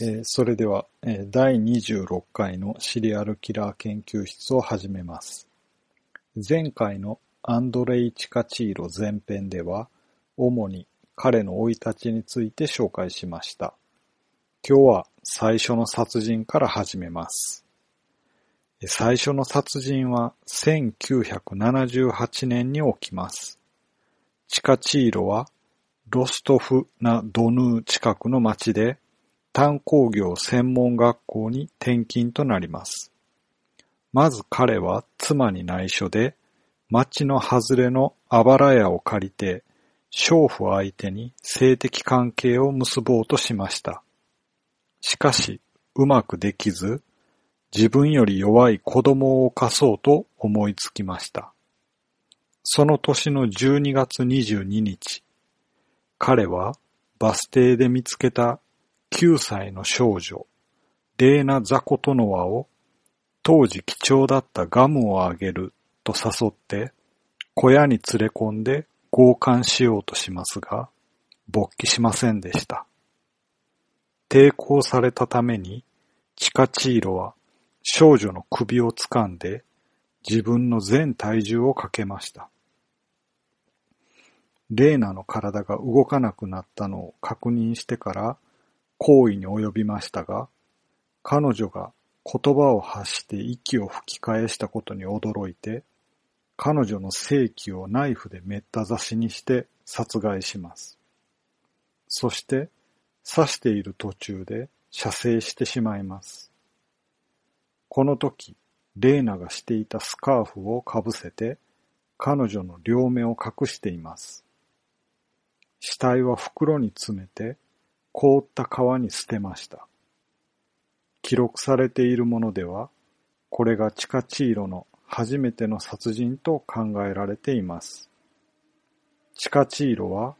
えーそれでは、えー第26回のシリアルキラー研究室を始めます。前回のアンドレイ・チカチーロ前編では、主に彼の生い立ちについて紹介しました。今日は最初の殺人から始めます。最初の殺人は1978年に起きます。チカチーロはロストフ・ナ・ドヌー近くの町で炭鉱業専門学校に転勤となります。まず彼は妻に内緒で町の外れのあばら屋を借りて娼婦相手に性的関係を結ぼうとしました。しかしうまくできず自分より弱い子供を犯そうと思いつきました。その年の12月22日、彼はバス停で見つけた9歳の少女、レーナ・ザコトノワを当時貴重だったガムをあげると誘って小屋に連れ込んで強姦しようとしますが、勃起しませんでした。抵抗されたためにチカチーロは少女の首を掴んで自分の全体重をかけました。レーナの体が動かなくなったのを確認してから行為に及びましたが、彼女が言葉を発して息を吹き返したことに驚いて、彼女の性器をナイフでめった刺しにして殺害します。そして刺している途中で射精してしまいます。この時、レーナがしていたスカーフをかぶせて彼女の両目を隠しています。死体は袋に詰めて凍った川に捨てました。記録されているものでは、これがチカチーロの初めての殺人と考えられています。チカチーロは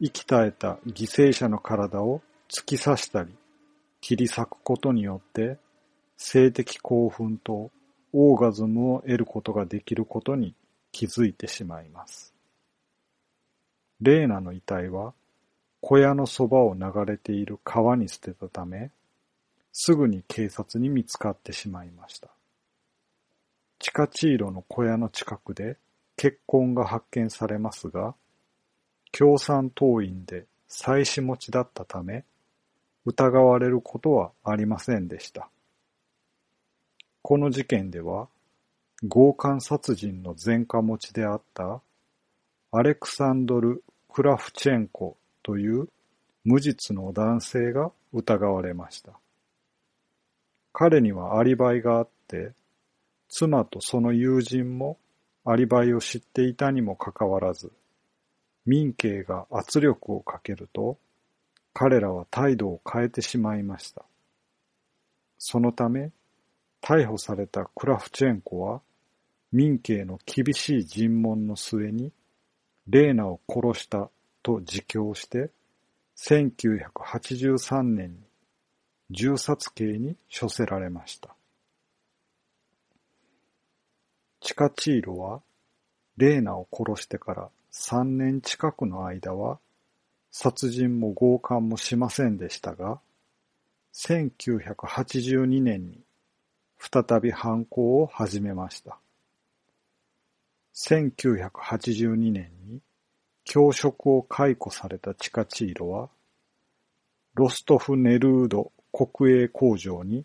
生き絶えた犠牲者の体を突き刺したり切り裂くことによって性的興奮とオーガズムを得ることができることに気づいてしまいます。レーナの遺体は小屋のそばを流れている川に捨てたため、すぐに警察に見つかってしまいました。チカチーロの小屋の近くで血痕が発見されますが、共産党員で妻子持ちだったため、疑われることはありませんでした。この事件では、強姦殺人の前科持ちであったアレクサンドル・クラフチェンコという無実の男性が疑われました。彼にはアリバイがあって、妻とその友人もアリバイを知っていたにもかかわらず、民警が圧力をかけると、彼らは態度を変えてしまいました。そのため、逮捕されたクラフチェンコは、民警の厳しい尋問の末に、レーナを殺したと自供して、1983年に銃殺刑に処せられました。チカチーロは、レーナを殺してから3年近くの間は、殺人も強姦もしませんでしたが、1982年に再び犯行を始めました。1982年に教職を解雇されたチカチーロは、ロストフ・ネルード国営工場に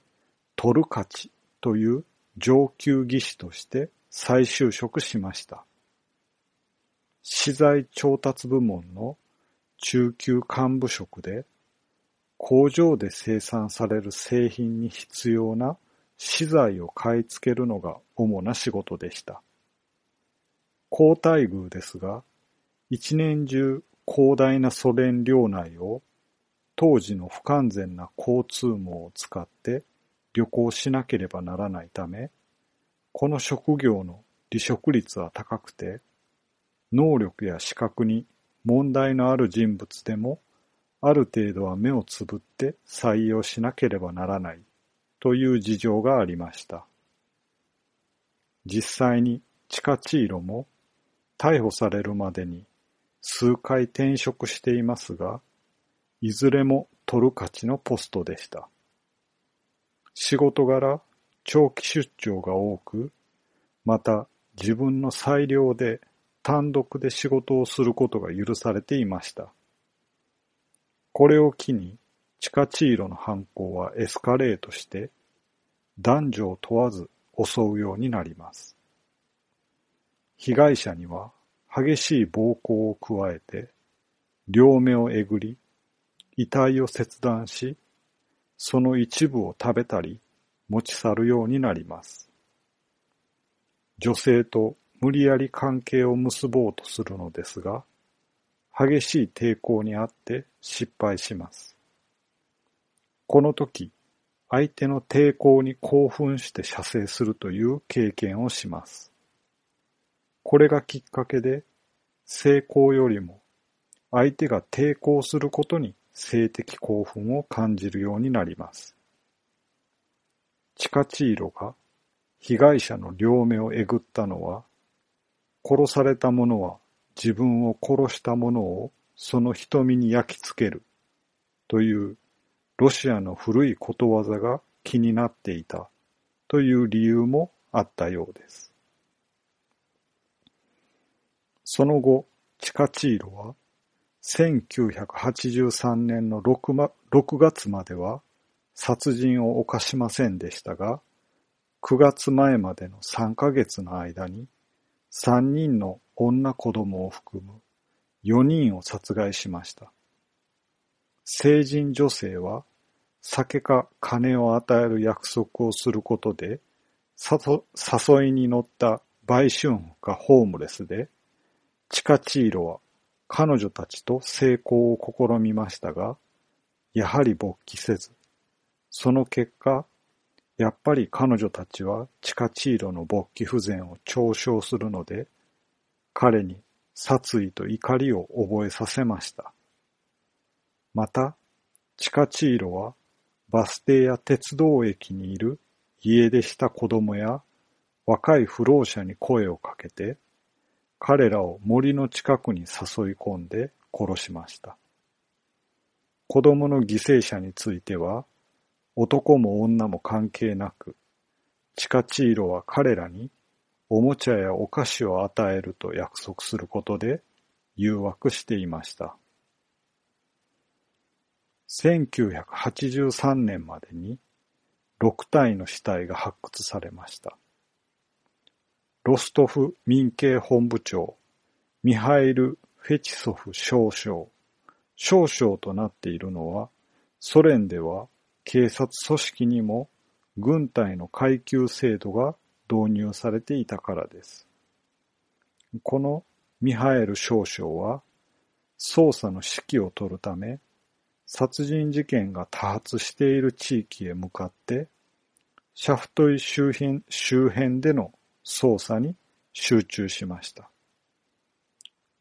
トルカチという上級技師として再就職しました。資材調達部門の中級幹部職で、工場で生産される製品に必要な資材を買い付けるのが主な仕事でした。高待遇ですが、一年中広大なソ連領内を当時の不完全な交通網を使って旅行しなければならないため、この職業の離職率は高くて、能力や資格に問題のある人物でも、ある程度は目をつぶって採用しなければならないという事情がありました。実際にチカチーロも逮捕されるまでに数回転職していますが、いずれも取る価値のポストでした。仕事柄、長期出張が多く、また自分の裁量で単独で仕事をすることが許されていました。これを機に、チカチーロの犯行はエスカレートして、男女を問わず襲うようになります。被害者には激しい暴行を加えて、両目をえぐり、遺体を切断し、その一部を食べたり持ち去るようになります。女性と無理やり関係を結ぼうとするのですが、激しい抵抗にあって失敗します。この時、相手の抵抗に興奮して射精するという経験をします。これがきっかけで、成功よりも相手が抵抗することに性的興奮を感じるようになります。チカチーロが被害者の両目をえぐったのは、殺された者は自分を殺した者をその瞳に焼き付けるというロシアの古いことわざが気になっていたという理由もあったようです。その後、チカチーロは1983年の 6, 6月までは殺人を犯しませんでしたが、9月前までの3ヶ月の間に3人の女子供を含む4人を殺害しました。成人女性は酒か金を与える約束をすることで誘いに乗った売春婦がホームレスで、チカチーロは彼女たちと成功を試みましたが、やはり勃起せず、その結果、やっぱり彼女たちはチカチーロの勃起不全を嘲笑するので、彼に殺意と怒りを覚えさせました。また、チカチーロはバス停や鉄道駅にいる家出した子供や若い不老者に声をかけて、彼らを森の近くに誘い込んで殺しました。子供の犠牲者については、男も女も関係なく、チカチーロは彼らにおもちゃやお菓子を与えると約束することで誘惑していました。1983年までに6体の死体が発掘されました。ロストフ民警本部長、ミハイル・フェチソフ少将。少将となっているのは、ソ連では警察組織にも軍隊の階級制度が導入されていたからです。このミハエル少将は、捜査の指揮を取るため、殺人事件が多発している地域へ向かって、シャフトイ周辺周辺での捜査に集中しました。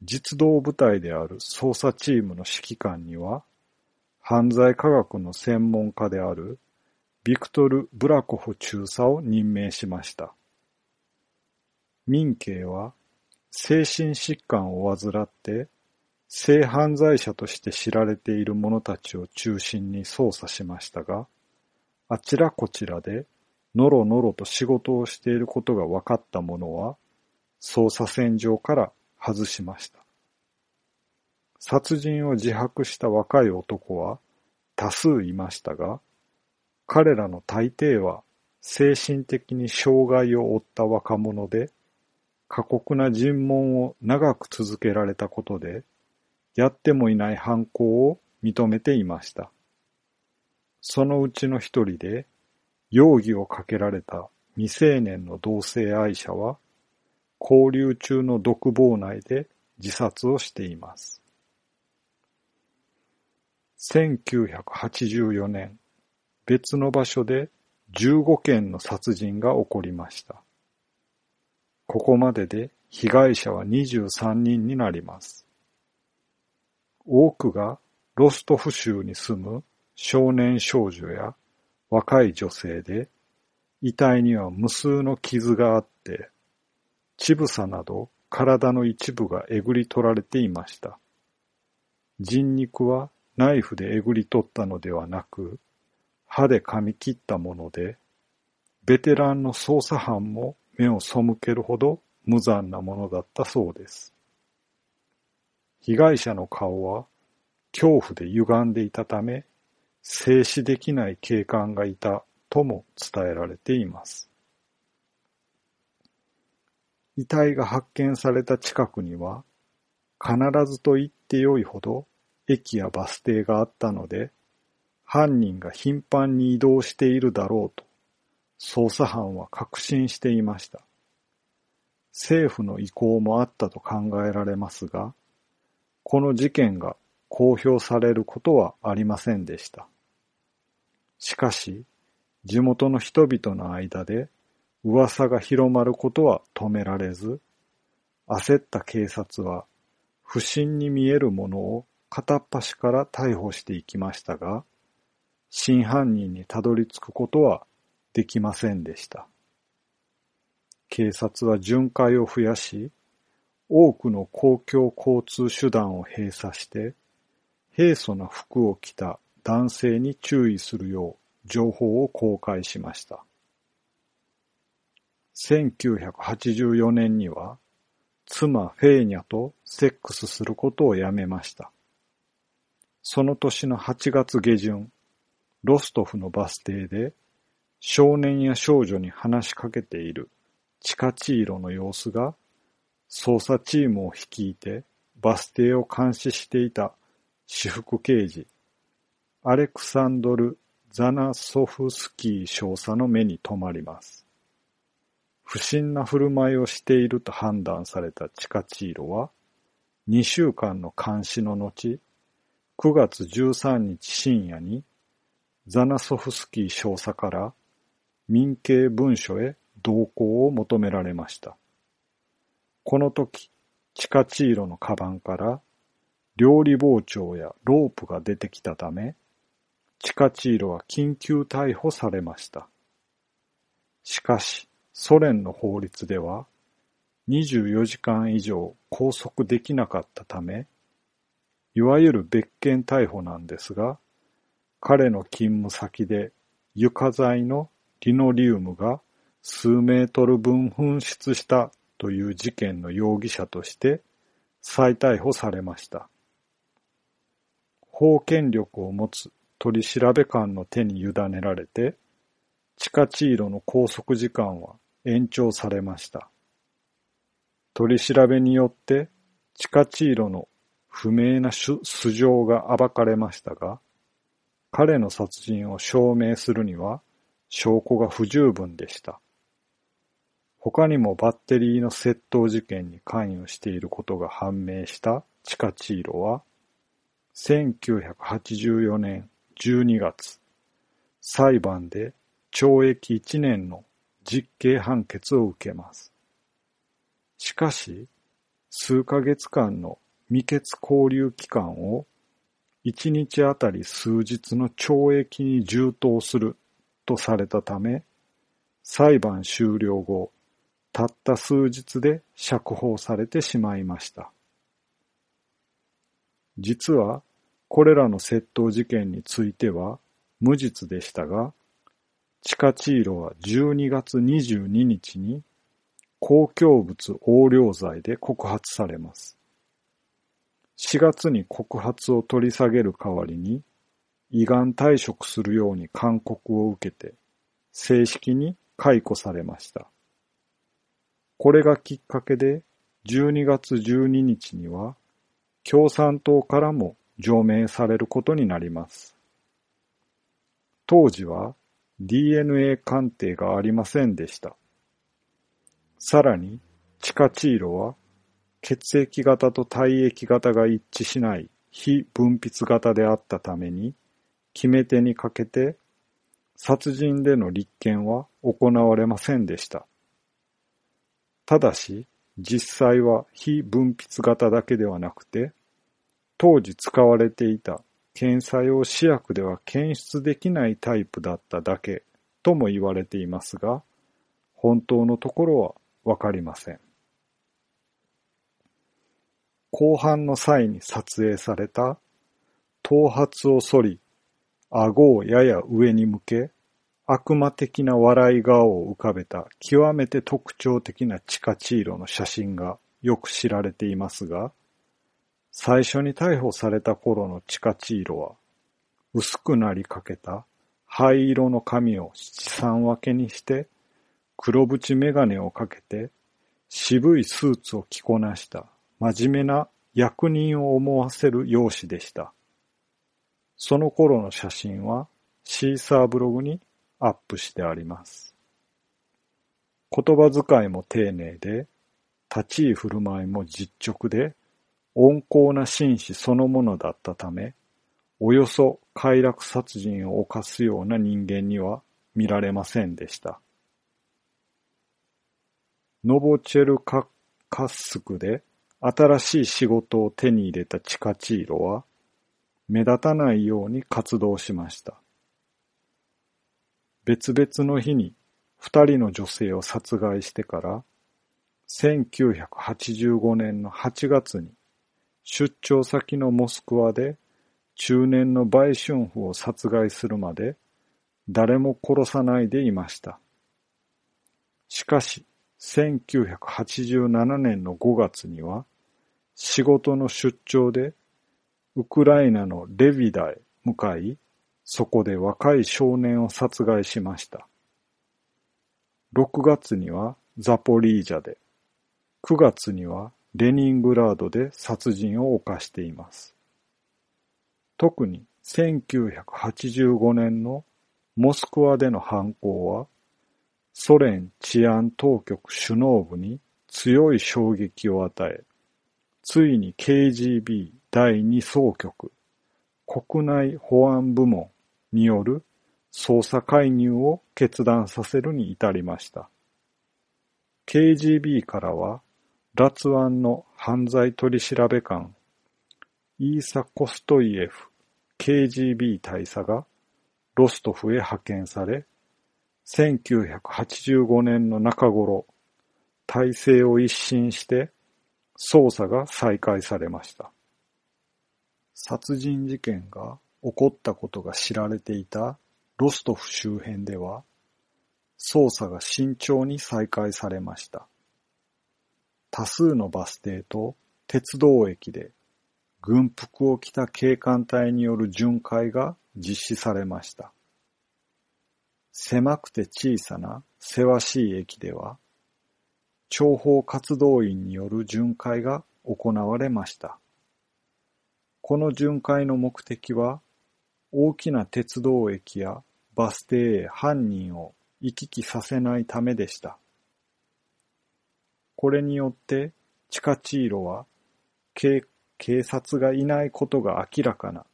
実動部隊である捜査チームの指揮官には、犯罪科学の専門家であるビクトル・ブラコフ中佐を任命しました。民警は精神疾患を患って性犯罪者として知られている者たちを中心に捜査しましたが、あちらこちらでのろのろと仕事をしていることが分かった者は、捜査線上から外しました。殺人を自白した若い男は多数いましたが、彼らの大抵は精神的に障害を負った若者で、過酷な尋問を長く続けられたことで、やってもいない犯行を認めていました。そのうちの一人で、容疑をかけられた未成年の同性愛者は、交流中の独房内で自殺をしています。1984年、別の場所で15件の殺人が起こりました。ここまでで被害者は23人になります。多くがロストフ州に住む少年少女や若い女性で、遺体には無数の傷があって、乳房など体の一部がえぐり取られていました。人肉はナイフでえぐり取ったのではなく、歯で噛み切ったもので、ベテランの捜査班も目を背けるほど無残なものだったそうです。被害者の顔は恐怖で歪んでいたため、静止できない警官がいたとも伝えられています。遺体が発見された近くには、必ずと言ってよいほど駅やバス停があったので、犯人が頻繁に移動しているだろうと、捜査班は確信していました。政府の意向もあったと考えられますが、この事件が公表されることはありませんでした。しかし、地元の人々の間で噂が広まることは止められず、焦った警察は不審に見えるものを片っ端から逮捕していきましたが、真犯人にたどり着くことはできませんでした。警察は巡回を増やし、多くの公共交通手段を閉鎖して、平素な服を着た男性に注意するよう情報を公開しました。1984年には、妻フェーニャとセックスすることをやめました。その年の8月下旬、ロストフのバス停で少年や少女に話しかけているチカチーロの様子が捜査チームを率いてバス停を監視していた私服刑事アレクサンドル・ザナソフスキー少佐の目に留まります。不審な振る舞いをしていると判断されたチカチーロは、2週間の監視の後、9月13日深夜に、ザナソフスキー少佐から民刑文書へ同行を求められました。この時、チカチーロのカバンから料理包丁やロープが出てきたため、チカチーロは緊急逮捕されました。しかし、ソ連の法律では24時間以上拘束できなかったため、いわゆる別件逮捕なんですが、彼の勤務先で床材のリノリウムが数メートル分紛失したという事件の容疑者として再逮捕されました。法権力を持つ取り調べ官の手に委ねられて、チカチーロの拘束時間は延長されました。取り調べによってチカチーロの不明な素性が暴かれましたが、彼の殺人を証明するには証拠が不十分でした。他にもバッテリーの窃盗事件に関与していることが判明したチカチーロは、1984年12月、裁判で懲役1年の実刑判決を受けます。しかし、数ヶ月間の未決交留期間を1日あたり数日の懲役に充当するとされたため、裁判終了後、たった数日で釈放されてしまいました。実は、これらの窃盗事件については無実でしたが、チカチーロは12月22日に公共物横領罪で告発されます。4月に告発を取り下げる代わりに、依願退職するように勧告を受けて、正式に解雇されました。これがきっかけで、12月12日には、共産党からも除名されることになります。当時は DNA 鑑定がありませんでした。さらに、チカチーロは、血液型と体液型が一致しない非分泌型であったために、決め手にかけて、殺人での立件は行われませんでした。ただし、実際は非分泌型だけではなくて、当時使われていた検査用試薬では検出できないタイプだっただけとも言われていますが、本当のところはわかりません。後半の際に撮影された頭髪を剃り、顎をやや上に向け、悪魔的な笑い顔を浮かべた極めて特徴的なチカチーロの写真がよく知られていますが、最初に逮捕された頃のチカチーロは、薄くなりかけた灰色の髪を七三分けにして、黒縁眼鏡をかけて、渋いスーツを着こなした真面目な役人を思わせる容姿でした。その頃の写真はシーサーブログにアップしてあります。言葉遣いも丁寧で、立ち居振る舞いも実直で、温厚な紳士そのものだったため、およそ快楽殺人を犯すような人間には見られませんでした。ノボチェルカカッスクで新しい仕事を手に入れたチカチーロは、目立たないように活動しました。別々の日に二人の女性を殺害してから、1985年の8月に出張先のモスクワで中年の売春婦を殺害するまで誰も殺さないでいました。しかし、1987年の5月には仕事の出張でウクライナのレビダへ向かい、そこで若い少年を殺害しました。6月にはザポリージャで、9月にはレニングラードで殺人を犯しています。特に1985年のモスクワでの犯行は、ソ連治安当局首脳部に強い衝撃を与え、ついに KGB 第二総局国内保安部門による捜査介入を決断させるに至りました。KGB からは、ラツワンの犯罪取調官、イーサ・コストイエフ KGB 大佐がロストフへ派遣され、1985年の中頃、体制を一新して捜査が再開されました。殺人事件が起こったことが知られていたロストフ周辺では、捜査が慎重に再開されました。多数のバス停と鉄道駅で軍服を着た警官隊による巡回が実施されました。狭くて小さなせわしい駅では、諜報活動員による巡回が行われました。この巡回の目的は、大きな鉄道駅やバス停へ犯人を行き来させないためでした。これによってチカチーロは警察がいないことが明らかな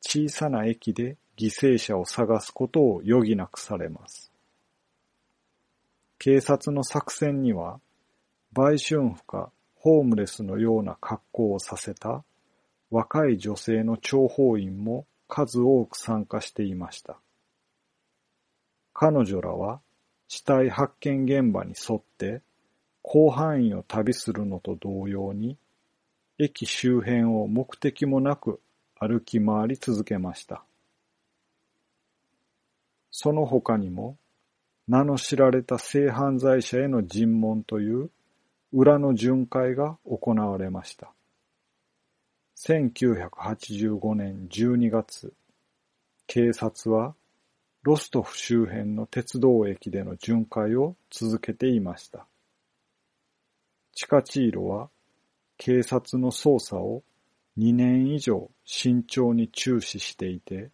小さな駅で犠牲者を探すことを余儀なくされます。警察の作戦には売春婦かホームレスのような格好をさせた若い女性の諜報員も数多く参加していました。彼女らは死体発見現場に沿って広範囲を旅するのと同様に駅周辺を目的もなく歩き回り続けました。その他にも名の知られた性犯罪者への尋問という裏の巡回が行われました。1985年12月、警察はロストフ周辺の鉄道駅での巡回を続けていました。チカチーロは警察の捜査を2年以上慎重に注視していて、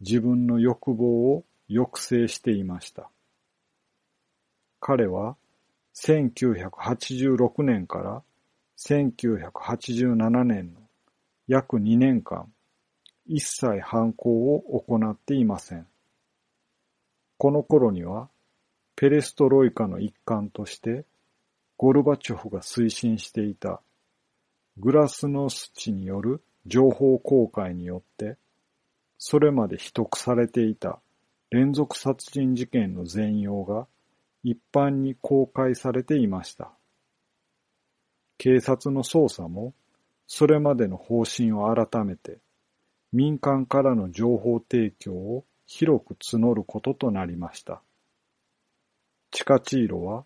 自分の欲望を抑制していました。彼は1986年から1987年の約2年間、一切犯行を行っていません。この頃には、ペレストロイカの一環として、ゴルバチョフが推進していたグラスノスチによる情報公開によって、それまで秘匿されていた連続殺人事件の全容が一般に公開されていました。警察の捜査もそれまでの方針を改めて民間からの情報提供を広く募ることとなりました。チカチーロは、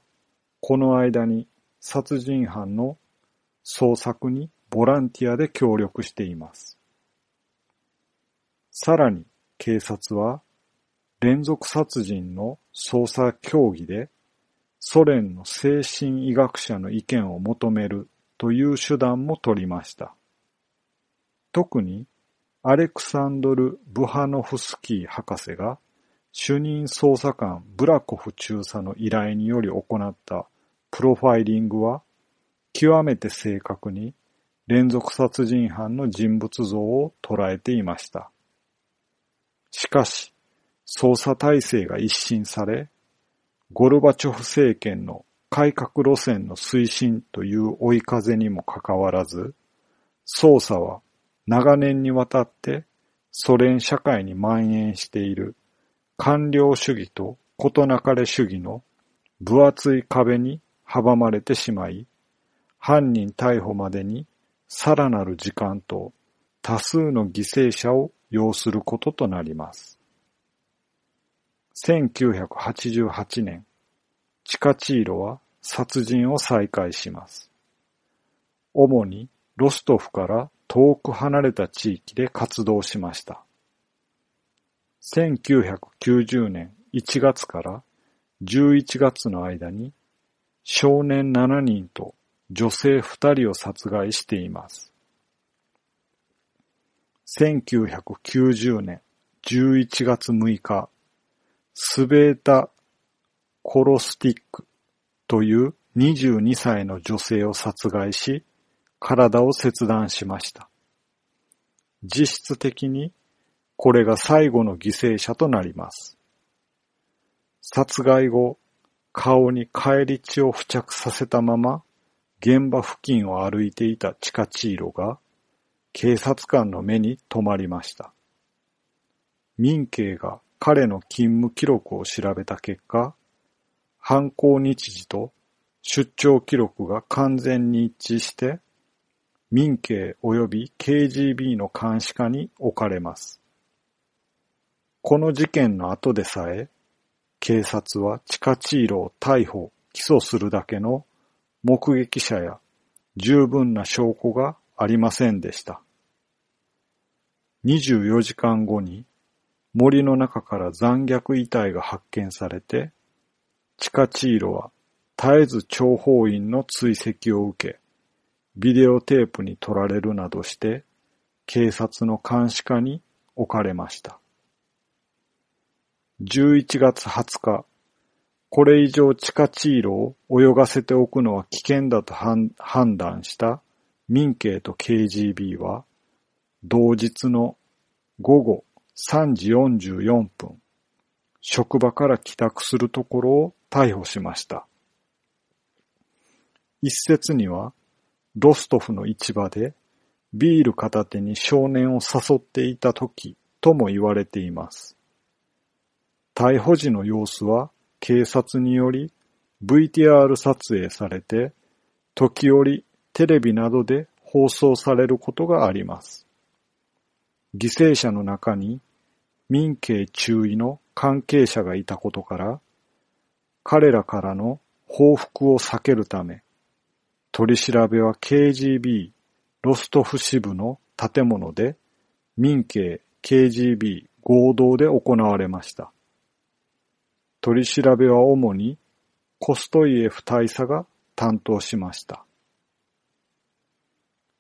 この間に殺人犯の捜索にボランティアで協力しています。さらに警察は連続殺人の捜査協議でソ連の精神医学者の意見を求めるという手段も取りました。特にアレクサンドル・ブハノフスキー博士が主任捜査官ブラコフ中佐の依頼により行ったプロファイリングは極めて正確に連続殺人犯の人物像を捉えていました。しかし、捜査体制が一新され、ゴルバチョフ政権の改革路線の推進という追い風にもかかわらず、捜査は長年にわたってソ連社会に蔓延している官僚主義と事なかれ主義の分厚い壁に阻まれてしまい、犯人逮捕までにさらなる時間と多数の犠牲者を要することとなります。1988年、チカチーロは殺人を再開します。主にロストフから遠く離れた地域で活動しました。1990年1月から11月の間に少年7人と女性2人を殺害しています。1990年11月6日、スベータ・コロスティックという22歳の女性を殺害し、体を切断しました。実質的にこれが最後の犠牲者となります。殺害後、顔に返り血を付着させたまま現場付近を歩いていたチカチーロが警察官の目に留まりました。民警が彼の勤務記録を調べた結果、犯行日時と出張記録が完全に一致して民警及び KGB の監視下に置かれます。この事件の後でさえ、警察はチカチーロを逮捕、起訴するだけの目撃者や十分な証拠がありませんでした。24時間後に森の中から残虐遺体が発見されて、チカチーロは絶えず諜報員の追跡を受け、ビデオテープに撮られるなどして警察の監視下に置かれました。11月20日、これ以上地下チーロを泳がせておくのは危険だと判断した民警と KGB は、同日の午後3時44分、職場から帰宅するところを逮捕しました。一説には、ロストフの市場でビール片手に少年を誘っていた時とも言われています。逮捕時の様子は警察により VTR 撮影されて時折テレビなどで放送されることがあります。犠牲者の中に民警中尉の関係者がいたことから彼らからの報復を避けるため取り調べは KGB ロストフ支部の建物で民警 KGB 合同で行われました。取り調べは主にコストイエフ大佐が担当しました。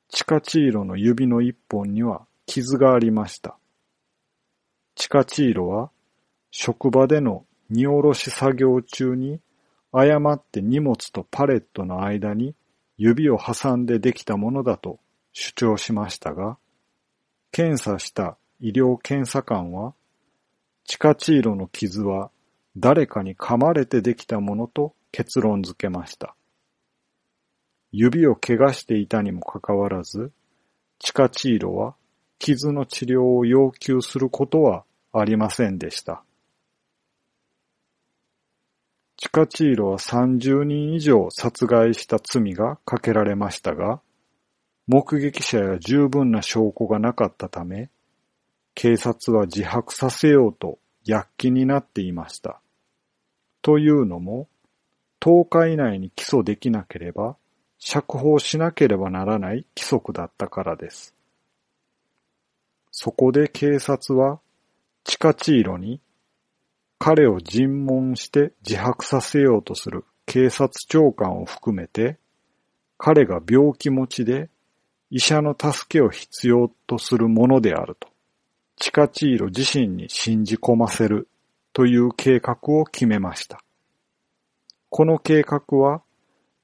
チカチーロの指の一本には傷がありました。チカチーロは職場での荷下ろし作業中に誤って荷物とパレットの間に指を挟んでできたものだと主張しましたが、検査した医療検査官は、チカチーロの傷は誰かに噛まれてできたものと結論付けました。指を怪我していたにもかかわらず、チカチーロは傷の治療を要求することはありませんでした。チカチーロは30人以上殺害した罪がかけられましたが、目撃者や十分な証拠がなかったため、警察は自白させようと躍起になっていました。というのも、10日以内に起訴できなければ、釈放しなければならない規則だったからです。そこで警察は、チカチーロに、彼を尋問して自白させようとする警察長官を含めて、彼が病気持ちで医者の助けを必要とするものであると。チカチーロ自身に信じ込ませるという計画を決めました。この計画は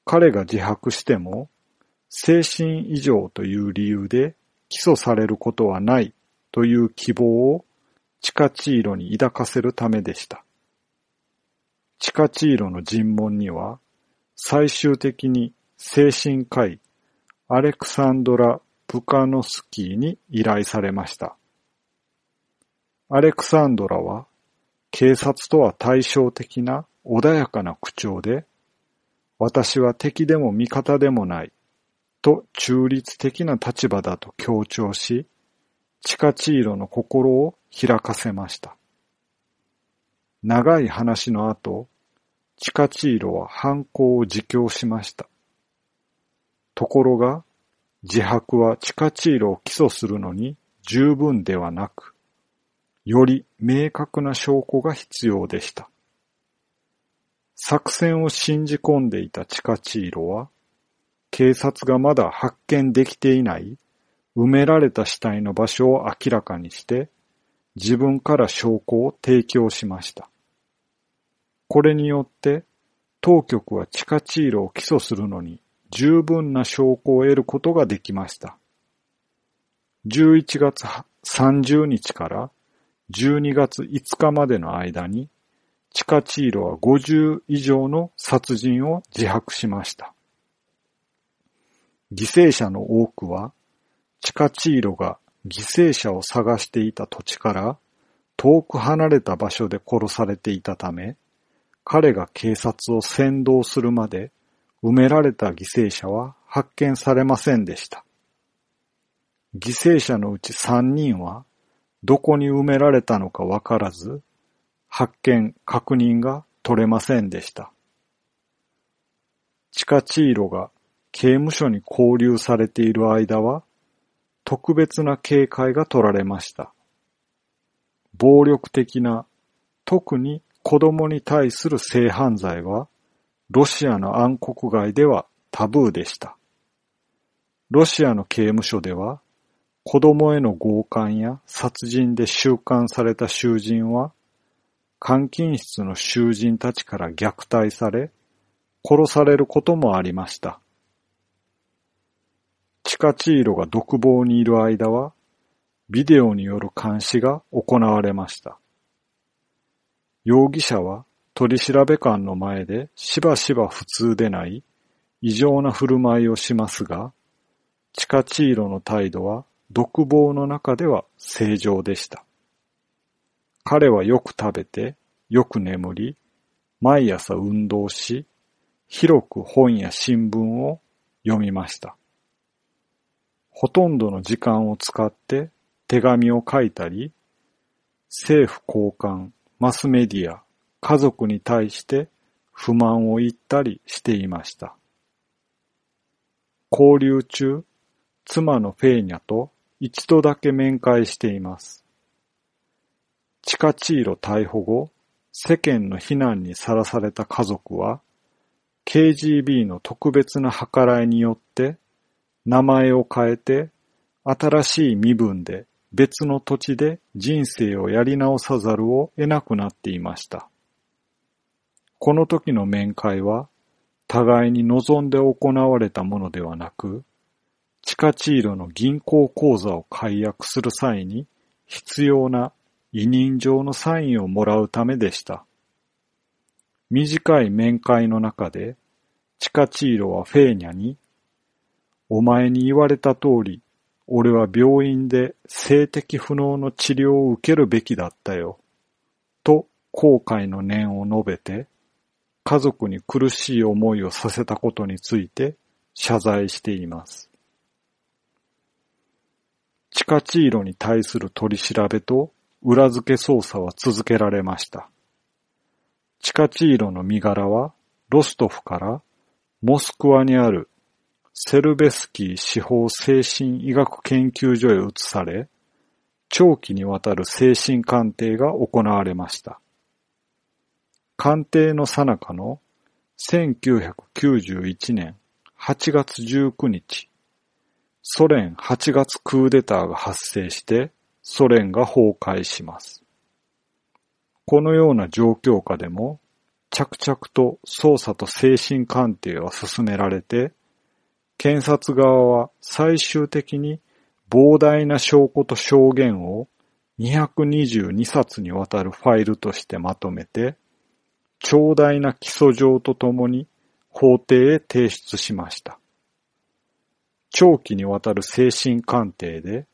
彼が自白しても精神異常という理由で起訴されることはないという希望をチカチーロに抱かせるためでした。チカチーロの尋問には最終的に精神科医アレクサンドラ・ブカノスキーに依頼されました。アレクサンドラは警察とは対照的な穏やかな口調で、私は敵でも味方でもないと中立的な立場だと強調し、チカチーロの心を開かせました。長い話の後、チカチーロは犯行を自供しました。ところが、自白はチカチーロを起訴するのに十分ではなく、より明確な証拠が必要でした。作戦を信じ込んでいたチカチーロは、警察がまだ発見できていない埋められた死体の場所を明らかにして、自分から証拠を提供しました。これによって、当局はチカチーロを起訴するのに十分な証拠を得ることができました。11月30日から12月5日までの間に、チカチーロは50以上の殺人を自白しました。犠牲者の多くは、チカチーロが犠牲者を探していた土地から遠く離れた場所で殺されていたため、彼が警察を先導するまで埋められた犠牲者は発見されませんでした。犠牲者のうち3人はどこに埋められたのかわからず、発見、確認が取れませんでした。チカチーロが刑務所に拘留されている間は、特別な警戒が取られました。暴力的な、特に子供に対する性犯罪は、ロシアの暗黒外ではタブーでした。ロシアの刑務所では、子供への強姦や殺人で収監された囚人は、監禁室の囚人たちから虐待され、殺されることもありました。チカチーロが独房にいる間は、ビデオによる監視が行われました。容疑者は取調べ官の前でしばしば普通でない異常な振る舞いをしますが、チカチーロの態度は独房の中では正常でした。彼はよく食べて、よく眠り、毎朝運動し、広く本や新聞を読みました。ほとんどの時間を使って手紙を書いたり、政府高官、マスメディア、家族に対して不満を言ったりしていました。交流中、妻のフェーニャと一度だけ面会しています。チカチーロ逮捕後、世間の非難にさらされた家族は、KGB の特別な計らいによって名前を変えて新しい身分で別の土地で人生をやり直さざるを得なくなっていました。この時の面会は互いに望んで行われたものではなく、チカチーロの銀行口座を解約する際に必要な委任状のサインをもらうためでした。短い面会の中で、チカチーロはフェーニャに、お前に言われた通り、俺は病院で性的不能の治療を受けるべきだったよ。と後悔の念を述べて、家族に苦しい思いをさせたことについて謝罪しています。チカチーロに対する取り調べと裏付け捜査は続けられました。チカチーロの身柄はロストフからモスクワにあるセルベスキー司法精神医学研究所へ移され、長期にわたる精神鑑定が行われました。鑑定の最中の1991年8月19日、ソ連8月クーデターが発生してソ連が崩壊します。このような状況下でも着々と捜査と精神鑑定は進められて、検察側は最終的に膨大な証拠と証言を222冊にわたるファイルとしてまとめて、長大な基礎上とともに法廷へ提出しました。長期にわたる精神鑑定で、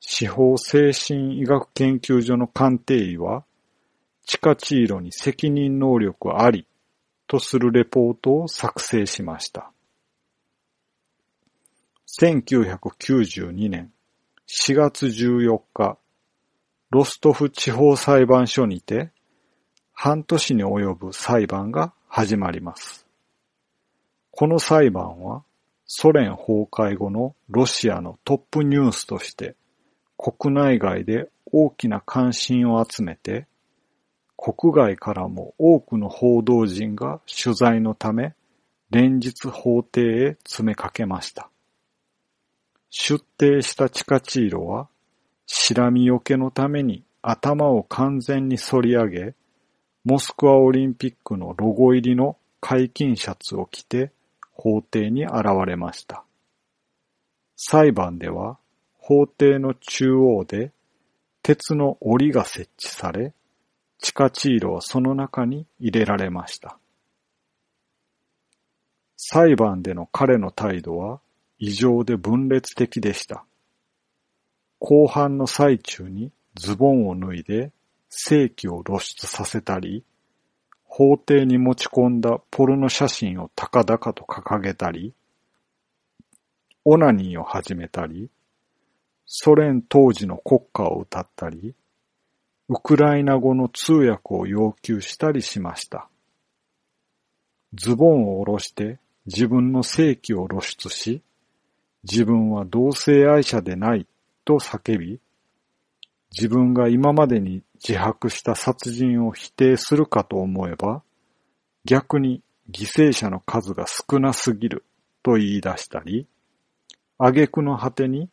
司法精神医学研究所の鑑定医は、チカチーロに責任能力ありとするレポートを作成しました。1992年4月14日、ロストフ地方裁判所にて、半年に及ぶ裁判が始まります。この裁判は、ソ連崩壊後のロシアのトップニュースとして、国内外で大きな関心を集めて、国外からも多くの報道陣が取材のため、連日法廷へ詰めかけました。出廷したチカチーロは、しらみよけのために頭を完全に反り上げ、モスクワオリンピックのロゴ入りの解禁シャツを着て法廷に現れました。裁判では法廷の中央で鉄の檻が設置され、地下チーロはその中に入れられました。裁判での彼の態度は異常で分裂的でした。後半の最中にズボンを脱いで正規を露出させたり、法廷に持ち込んだポルノ写真を高々と掲げたり、オナニーを始めたり、ソ連当時の国歌を歌ったり、ウクライナ語の通訳を要求したりしました。ズボンを下ろして自分の正規を露出し、自分は同性愛者でないと叫び、自分が今までに自白した殺人を否定するかと思えば、逆に犠牲者の数が少なすぎると言い出したり、挙句の果てに、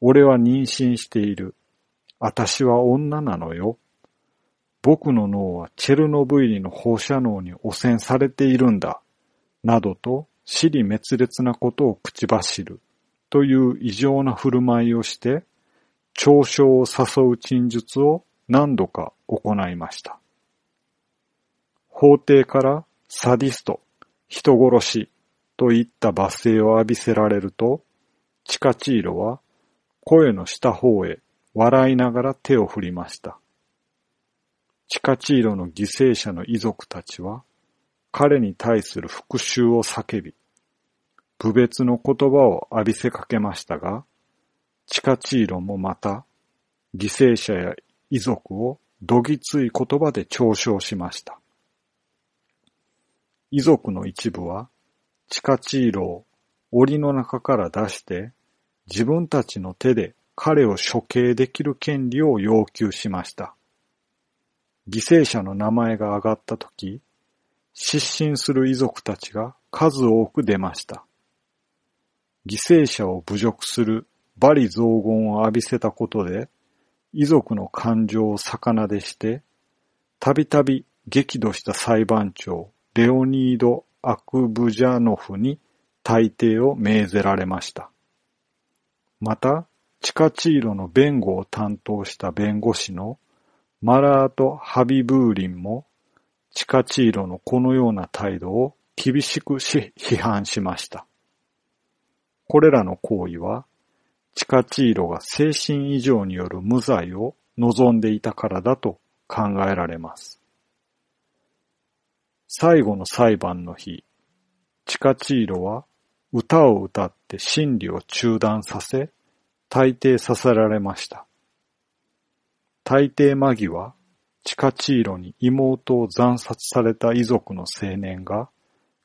俺は妊娠している。私は女なのよ。僕の脳はチェルノブイリの放射能に汚染されているんだ。などと、死に滅裂なことを口走る。という異常な振る舞いをして、嘲笑を誘う陳述を何度か行いました。法廷からサディスト、人殺しといった罵声を浴びせられると、チカチーロは声のした方へ笑いながら手を振りました。チカチーロの犠牲者の遺族たちは彼に対する復讐を叫び、部別の言葉を浴びせかけましたが、チカチーロもまた、犠牲者や遺族をどぎつい言葉で嘲笑しました。遺族の一部は、チカチーロを檻の中から出して、自分たちの手で彼を処刑できる権利を要求しました。犠牲者の名前が挙がったとき、失神する遺族たちが数多く出ました。犠牲者を侮辱する罵詈雑言を浴びせたことで、遺族の感情を逆なでして、たびたび激怒した裁判長、レオニード・アクブジャノフに大抵を命ぜられました。また、チカチーロの弁護を担当した弁護士のマラート・ハビブーリンも、チカチーロのこのような態度を厳しく批判しました。これらの行為は、チカチーロが精神異常による無罪を望んでいたからだと考えられます。最後の裁判の日、チカチーロは歌を歌って審理を中断させ、大抵させられました。大抵間際、チカチーロに妹を惨殺された遺族の青年が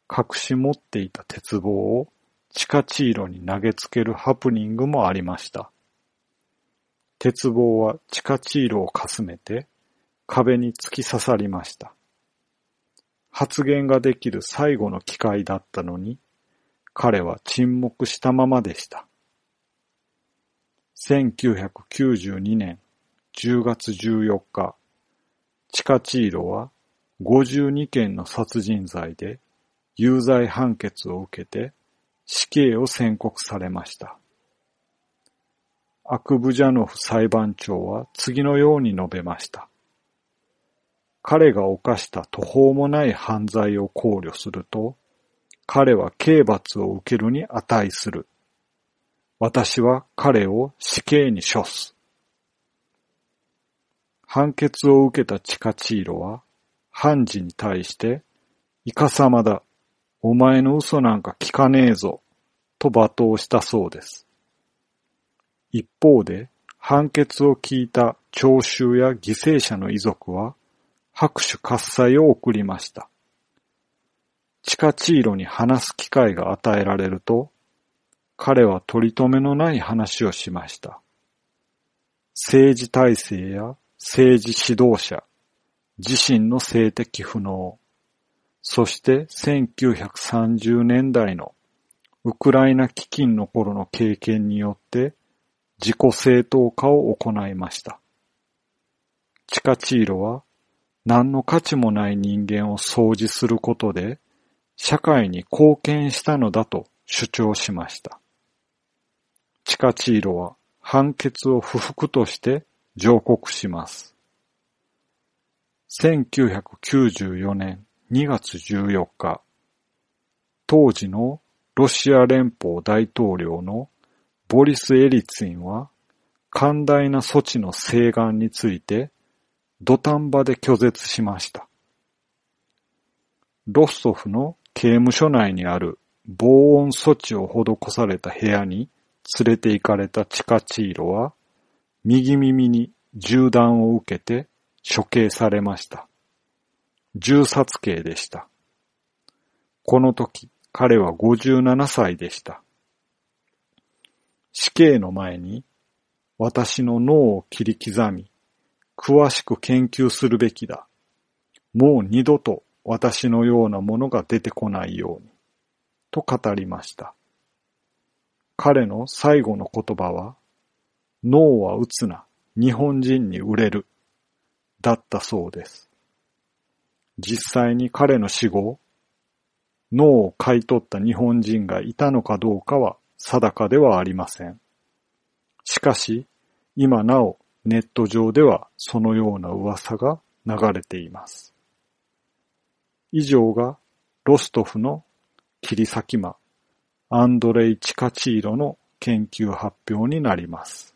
隠し持っていた鉄棒をチカチーロに投げつけるハプニングもありました。鉄棒はチカチーロをかすめて壁に突き刺さりました。発言ができる最後の機会だったのに、彼は沈黙したままでした。1992年10月14日、チカチーロは52件の殺人罪で有罪判決を受けて死刑を宣告されました。アクブジャノフ裁判長は次のように述べました。彼が犯した途方もない犯罪を考慮すると、彼は刑罰を受けるに値する。私は彼を死刑に処す。判決を受けたチカチーロは、判事に対して、イカサマだ。お前の嘘なんか聞かねえぞ。と罵倒したそうです。一方で、判決を聞いた聴衆や犠牲者の遺族は、拍手喝采を送りました。チカチーロに話す機会が与えられると、彼は取り留めのない話をしました。政治体制や政治指導者、自身の性的不能、そして1930年代のウクライナ基金の頃の経験によって自己正当化を行いました。チカチーロは何の価値もない人間を掃除することで社会に貢献したのだと主張しました。チカチーロは判決を不服として上告します。1994年2月14日、当時のロシア連邦大統領のボリス・エリツィンは、寛大な措置の請願について土壇場で拒絶しました。ロストフの刑務所内にある防音措置を施された部屋に連れて行かれたチカチーロは、右耳に銃弾を受けて処刑されました。銃殺刑でした。この時、彼は57歳でした。死刑の前に、私の脳を切り刻み、詳しく研究するべきだ。もう二度と私のようなものが出てこないように。と語りました。彼の最後の言葉は、脳は打つな、日本人に売れる、だったそうです。実際に彼の死後、脳を買い取った日本人がいたのかどうかは定かではありません。しかし、今なおネット上ではそのような噂が流れています。以上がロストフの切り裂き魔、アンドレイ・チカチーロの研究発表になります。